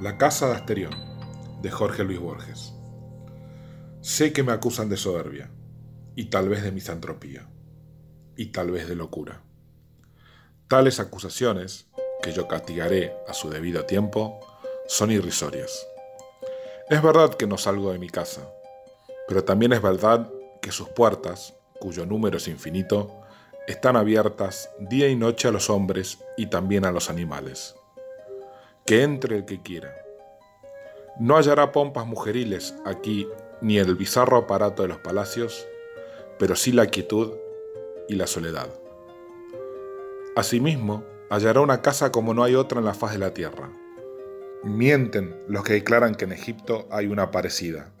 La casa de Asterión, de Jorge Luis Borges. Sé que me acusan de soberbia, y tal vez de misantropía, y tal vez de locura. Tales acusaciones, que yo castigaré a su debido tiempo, son irrisorias. Es verdad que no salgo de mi casa, pero también es verdad que sus puertas, cuyo número es infinito, están abiertas día y noche a los hombres y también a los animales que entre el que quiera. No hallará pompas mujeriles aquí ni el bizarro aparato de los palacios, pero sí la quietud y la soledad. Asimismo, hallará una casa como no hay otra en la faz de la tierra. Mienten los que declaran que en Egipto hay una parecida.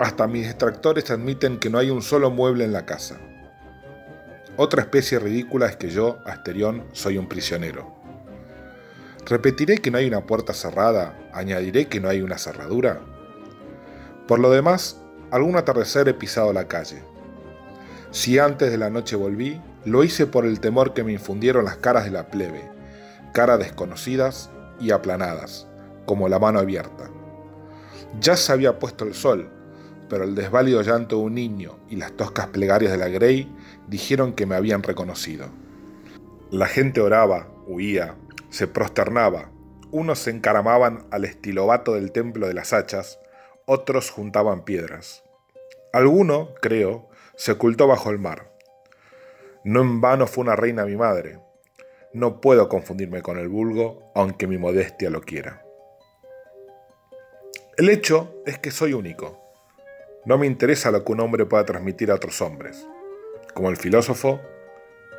Hasta mis extractores admiten que no hay un solo mueble en la casa. Otra especie ridícula es que yo, Asterión, soy un prisionero. Repetiré que no hay una puerta cerrada, añadiré que no hay una cerradura. Por lo demás, algún atardecer he pisado la calle. Si antes de la noche volví, lo hice por el temor que me infundieron las caras de la plebe, caras desconocidas y aplanadas, como la mano abierta. Ya se había puesto el sol, pero el desválido llanto de un niño y las toscas plegarias de la Grey dijeron que me habían reconocido. La gente oraba, huía, se prosternaba. Unos se encaramaban al estilobato del templo de las hachas, otros juntaban piedras. Alguno, creo, se ocultó bajo el mar. No en vano fue una reina mi madre. No puedo confundirme con el vulgo, aunque mi modestia lo quiera. El hecho es que soy único. No me interesa lo que un hombre pueda transmitir a otros hombres. Como el filósofo,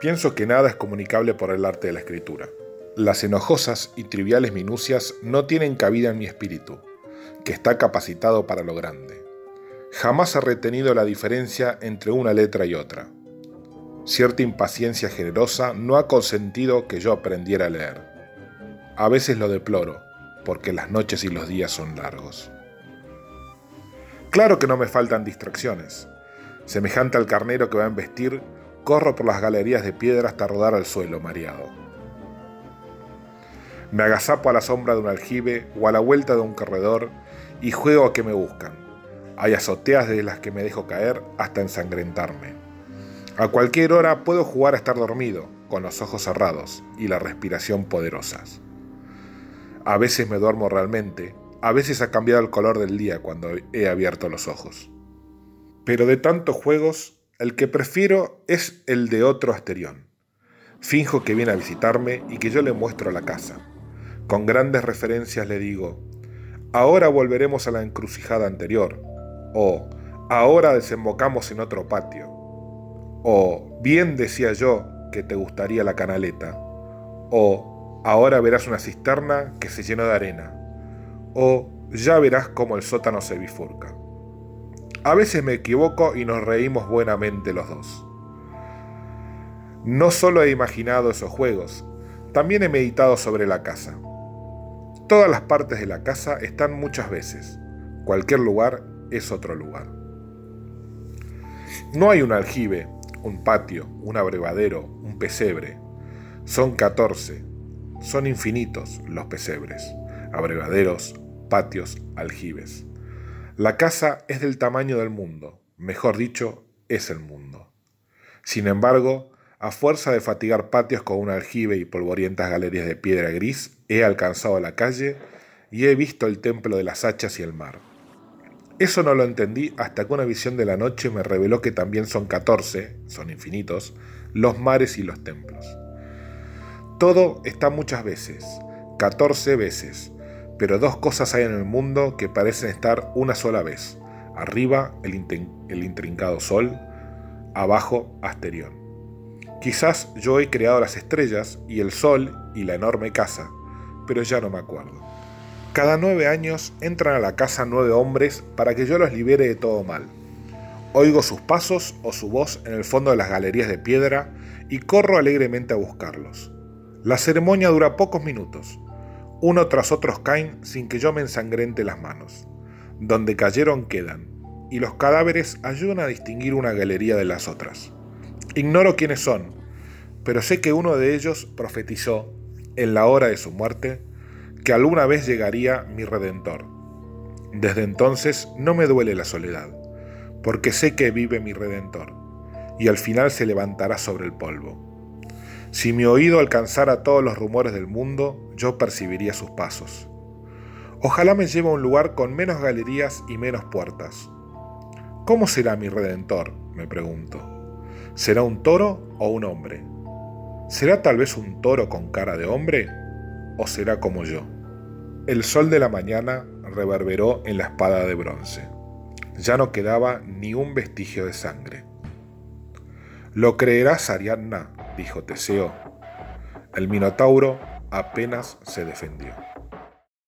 pienso que nada es comunicable por el arte de la escritura. Las enojosas y triviales minucias no tienen cabida en mi espíritu, que está capacitado para lo grande. Jamás he retenido la diferencia entre una letra y otra. Cierta impaciencia generosa no ha consentido que yo aprendiera a leer. A veces lo deploro, porque las noches y los días son largos. Claro que no me faltan distracciones. Semejante al carnero que va a embestir, corro por las galerías de piedra hasta rodar al suelo mareado. Me agazapo a la sombra de un aljibe o a la vuelta de un corredor y juego a que me buscan. Hay azoteas de las que me dejo caer hasta ensangrentarme. A cualquier hora puedo jugar a estar dormido, con los ojos cerrados y la respiración poderosas. A veces me duermo realmente, a veces ha cambiado el color del día cuando he abierto los ojos. Pero de tantos juegos, el que prefiero es el de otro Asterión. Finjo que viene a visitarme y que yo le muestro la casa. Con grandes referencias le digo, ahora volveremos a la encrucijada anterior, o ahora desembocamos en otro patio, o bien decía yo que te gustaría la canaleta, o ahora verás una cisterna que se llenó de arena, o ya verás cómo el sótano se bifurca. A veces me equivoco y nos reímos buenamente los dos. No solo he imaginado esos juegos, también he meditado sobre la casa. Todas las partes de la casa están muchas veces. Cualquier lugar es otro lugar. No hay un aljibe, un patio, un abrevadero, un pesebre. Son 14. Son infinitos los pesebres, abrevaderos, patios, aljibes. La casa es del tamaño del mundo, mejor dicho, es el mundo. Sin embargo, a fuerza de fatigar patios con un aljibe y polvorientas galerías de piedra gris, he alcanzado la calle y he visto el templo de las hachas y el mar. Eso no lo entendí hasta que una visión de la noche me reveló que también son catorce, son infinitos, los mares y los templos. Todo está muchas veces, catorce veces, pero dos cosas hay en el mundo que parecen estar una sola vez. Arriba el, el intrincado sol, abajo Asterión. Quizás yo he creado las estrellas y el sol y la enorme casa, pero ya no me acuerdo. Cada nueve años entran a la casa nueve hombres para que yo los libere de todo mal. Oigo sus pasos o su voz en el fondo de las galerías de piedra y corro alegremente a buscarlos. La ceremonia dura pocos minutos. Uno tras otros caen sin que yo me ensangrente las manos. Donde cayeron quedan, y los cadáveres ayudan a distinguir una galería de las otras. Ignoro quiénes son, pero sé que uno de ellos profetizó, en la hora de su muerte, que alguna vez llegaría mi Redentor. Desde entonces no me duele la soledad, porque sé que vive mi Redentor, y al final se levantará sobre el polvo. Si mi oído alcanzara todos los rumores del mundo, yo percibiría sus pasos. Ojalá me lleve a un lugar con menos galerías y menos puertas. ¿Cómo será mi redentor? me pregunto. ¿Será un toro o un hombre? ¿Será tal vez un toro con cara de hombre? ¿O será como yo? El sol de la mañana reverberó en la espada de bronce. Ya no quedaba ni un vestigio de sangre. Lo creerás, Ariadna, dijo Teseo. El Minotauro apenas se defendió.